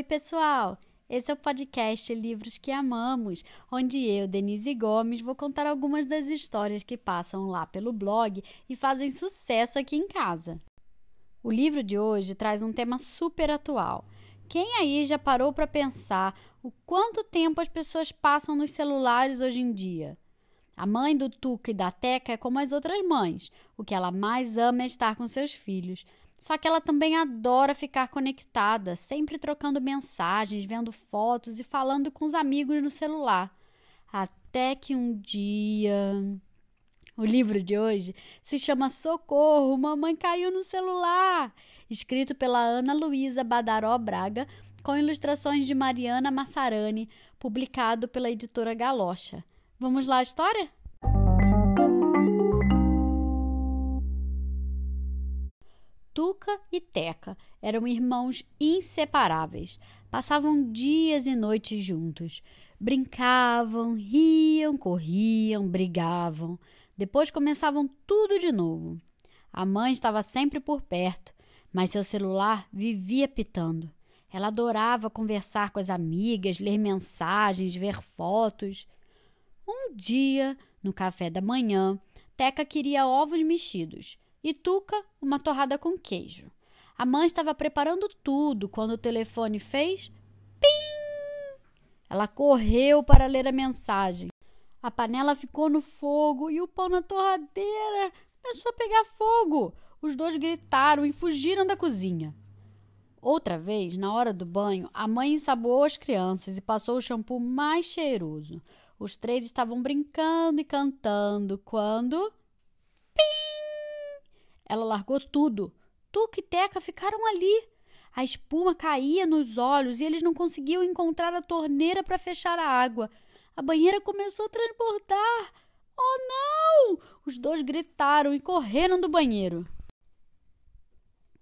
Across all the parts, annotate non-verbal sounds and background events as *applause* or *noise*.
Oi, pessoal! Esse é o podcast Livros que Amamos, onde eu, Denise Gomes, vou contar algumas das histórias que passam lá pelo blog e fazem sucesso aqui em casa. O livro de hoje traz um tema super atual. Quem aí já parou para pensar o quanto tempo as pessoas passam nos celulares hoje em dia? A mãe do Tuca e da Teca é como as outras mães. O que ela mais ama é estar com seus filhos. Só que ela também adora ficar conectada, sempre trocando mensagens, vendo fotos e falando com os amigos no celular. Até que um dia. O livro de hoje se chama Socorro, Mamãe Caiu no Celular, escrito pela Ana Luísa Badaró Braga, com ilustrações de Mariana Massarani, publicado pela editora Galocha. Vamos lá a história? Tuca e Teca eram irmãos inseparáveis. Passavam dias e noites juntos. Brincavam, riam, corriam, brigavam. Depois começavam tudo de novo. A mãe estava sempre por perto, mas seu celular vivia pitando. Ela adorava conversar com as amigas, ler mensagens, ver fotos. Um dia, no café da manhã, Teca queria ovos mexidos e Tuca uma torrada com queijo. A mãe estava preparando tudo quando o telefone fez pim. Ela correu para ler a mensagem. A panela ficou no fogo e o pão na torradeira começou a pegar fogo. Os dois gritaram e fugiram da cozinha. Outra vez, na hora do banho, a mãe ensaboou as crianças e passou o shampoo mais cheiroso. Os três estavam brincando e cantando quando. Ela largou tudo. Tuca e Teca ficaram ali. A espuma caía nos olhos e eles não conseguiam encontrar a torneira para fechar a água. A banheira começou a transbordar. Oh, não! Os dois gritaram e correram do banheiro.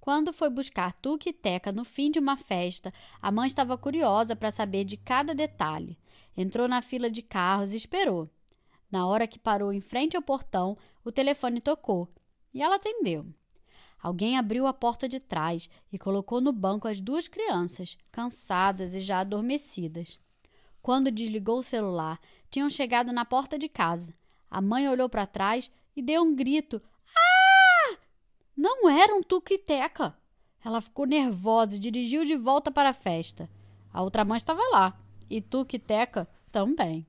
Quando foi buscar Tuca e Teca no fim de uma festa, a mãe estava curiosa para saber de cada detalhe. Entrou na fila de carros e esperou. Na hora que parou em frente ao portão, o telefone tocou e ela atendeu. Alguém abriu a porta de trás e colocou no banco as duas crianças, cansadas e já adormecidas. Quando desligou o celular, tinham chegado na porta de casa. A mãe olhou para trás e deu um grito. Ah! Não eram Tuca e Teca. Ela ficou nervosa e dirigiu de volta para a festa. A outra mãe estava lá e Tuca e Teca também.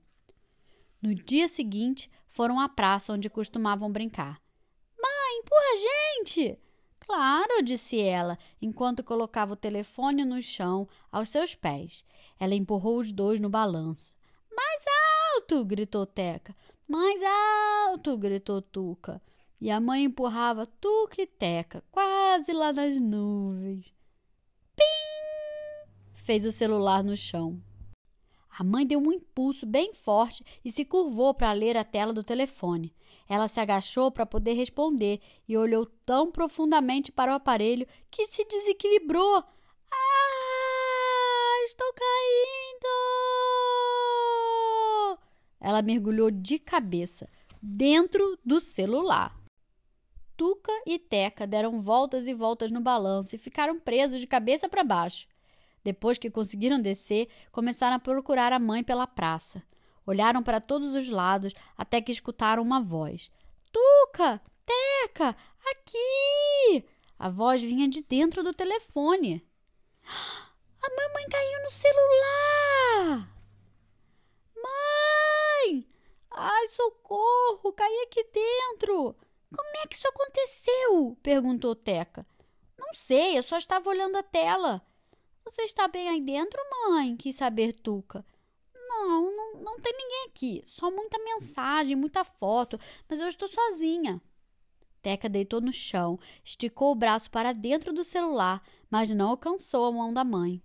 No dia seguinte, foram à praça onde costumavam brincar gente! Claro, disse ela, enquanto colocava o telefone no chão aos seus pés. Ela empurrou os dois no balanço. Mais alto! gritou Teca. Mais alto! gritou Tuca. E a mãe empurrava Tuca e Teca, quase lá nas nuvens. Pim! fez o celular no chão. A mãe deu um impulso bem forte e se curvou para ler a tela do telefone. Ela se agachou para poder responder e olhou tão profundamente para o aparelho que se desequilibrou. Ah, estou caindo! Ela mergulhou de cabeça dentro do celular. Tuca e Teca deram voltas e voltas no balanço e ficaram presos de cabeça para baixo. Depois que conseguiram descer, começaram a procurar a mãe pela praça. Olharam para todos os lados até que escutaram uma voz: Tuca! Teca! Aqui! A voz vinha de dentro do telefone. A mamãe caiu no celular! Mãe! Ai, socorro! Caí aqui dentro! Como é que isso aconteceu? perguntou Teca. Não sei, eu só estava olhando a tela. Você está bem aí dentro, mãe? Quis saber Tuca. Não, não, não tem ninguém aqui. Só muita mensagem, muita foto, mas eu estou sozinha. Teca deitou no chão, esticou o braço para dentro do celular, mas não alcançou a mão da mãe.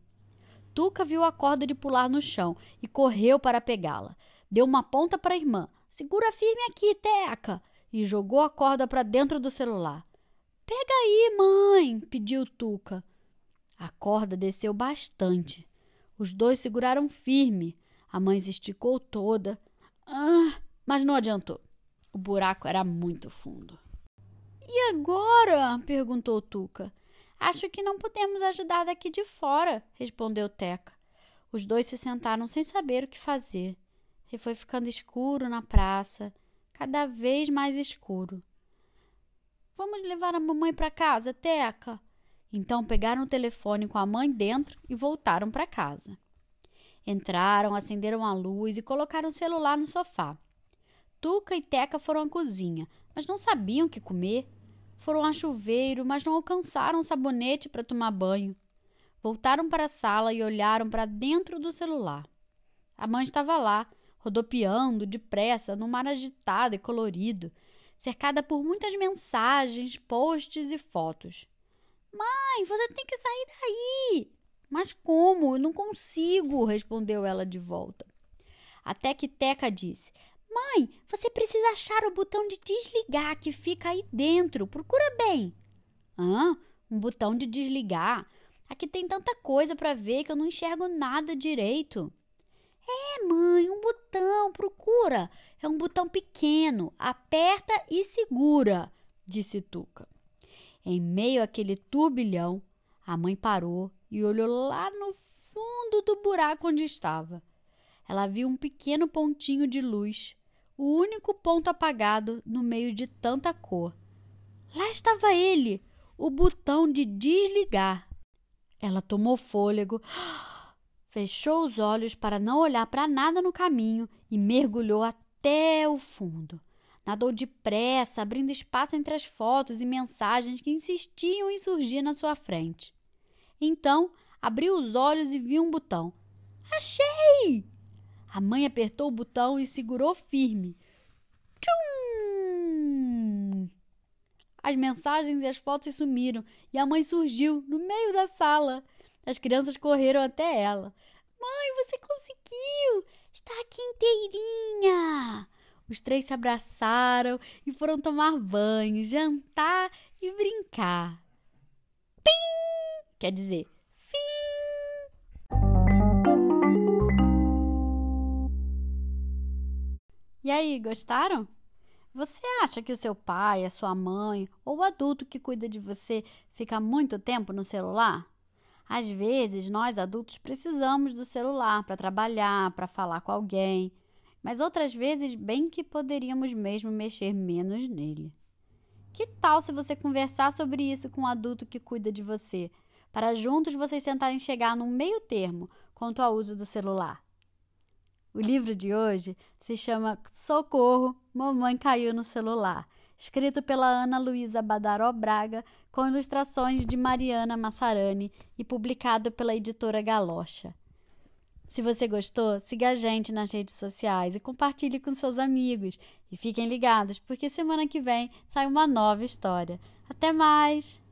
Tuca viu a corda de pular no chão e correu para pegá-la. Deu uma ponta para a irmã. Segura firme aqui, Teca! E jogou a corda para dentro do celular. Pega aí, mãe! pediu Tuca. A corda desceu bastante. Os dois seguraram firme. A mãe se esticou toda, ah, mas não adiantou. O buraco era muito fundo. E agora? perguntou Tuca. Acho que não podemos ajudar daqui de fora, respondeu Teca. Os dois se sentaram sem saber o que fazer. E foi ficando escuro na praça, cada vez mais escuro. Vamos levar a mamãe para casa, Teca. Então pegaram o telefone com a mãe dentro e voltaram para casa. Entraram, acenderam a luz e colocaram o celular no sofá. Tuca e Teca foram à cozinha, mas não sabiam o que comer. Foram a chuveiro, mas não alcançaram sabonete para tomar banho. Voltaram para a sala e olharam para dentro do celular. A mãe estava lá, rodopiando depressa num mar agitado e colorido, cercada por muitas mensagens, posts e fotos. Mãe, você tem que sair daí! Mas como? Eu não consigo, respondeu ela de volta. Até que Teca disse: Mãe, você precisa achar o botão de desligar que fica aí dentro. Procura bem. Hã? Um botão de desligar? Aqui tem tanta coisa para ver que eu não enxergo nada direito. É, mãe, um botão, procura. É um botão pequeno. Aperta e segura, disse Tuca. Em meio àquele turbilhão, a mãe parou e olhou lá no fundo do buraco onde estava. Ela viu um pequeno pontinho de luz, o único ponto apagado no meio de tanta cor. Lá estava ele, o botão de desligar. Ela tomou fôlego, *gasps* fechou os olhos para não olhar para nada no caminho e mergulhou até o fundo. Nadou depressa, abrindo espaço entre as fotos e mensagens que insistiam em surgir na sua frente. Então, abriu os olhos e viu um botão. Achei! A mãe apertou o botão e segurou firme. Tchum! As mensagens e as fotos sumiram e a mãe surgiu no meio da sala. As crianças correram até ela. Mãe, você conseguiu! Está aqui inteirinha! Os três se abraçaram e foram tomar banho, jantar e brincar. Pim! Quer dizer, fim! E aí, gostaram? Você acha que o seu pai, a sua mãe ou o adulto que cuida de você fica muito tempo no celular? Às vezes, nós adultos precisamos do celular para trabalhar, para falar com alguém mas outras vezes bem que poderíamos mesmo mexer menos nele. Que tal se você conversar sobre isso com um adulto que cuida de você, para juntos vocês tentarem chegar num meio termo quanto ao uso do celular? O livro de hoje se chama Socorro, Mamãe Caiu no Celular, escrito pela Ana Luísa Badaró Braga, com ilustrações de Mariana Massarani e publicado pela editora Galocha. Se você gostou, siga a gente nas redes sociais e compartilhe com seus amigos. E fiquem ligados, porque semana que vem sai uma nova história. Até mais!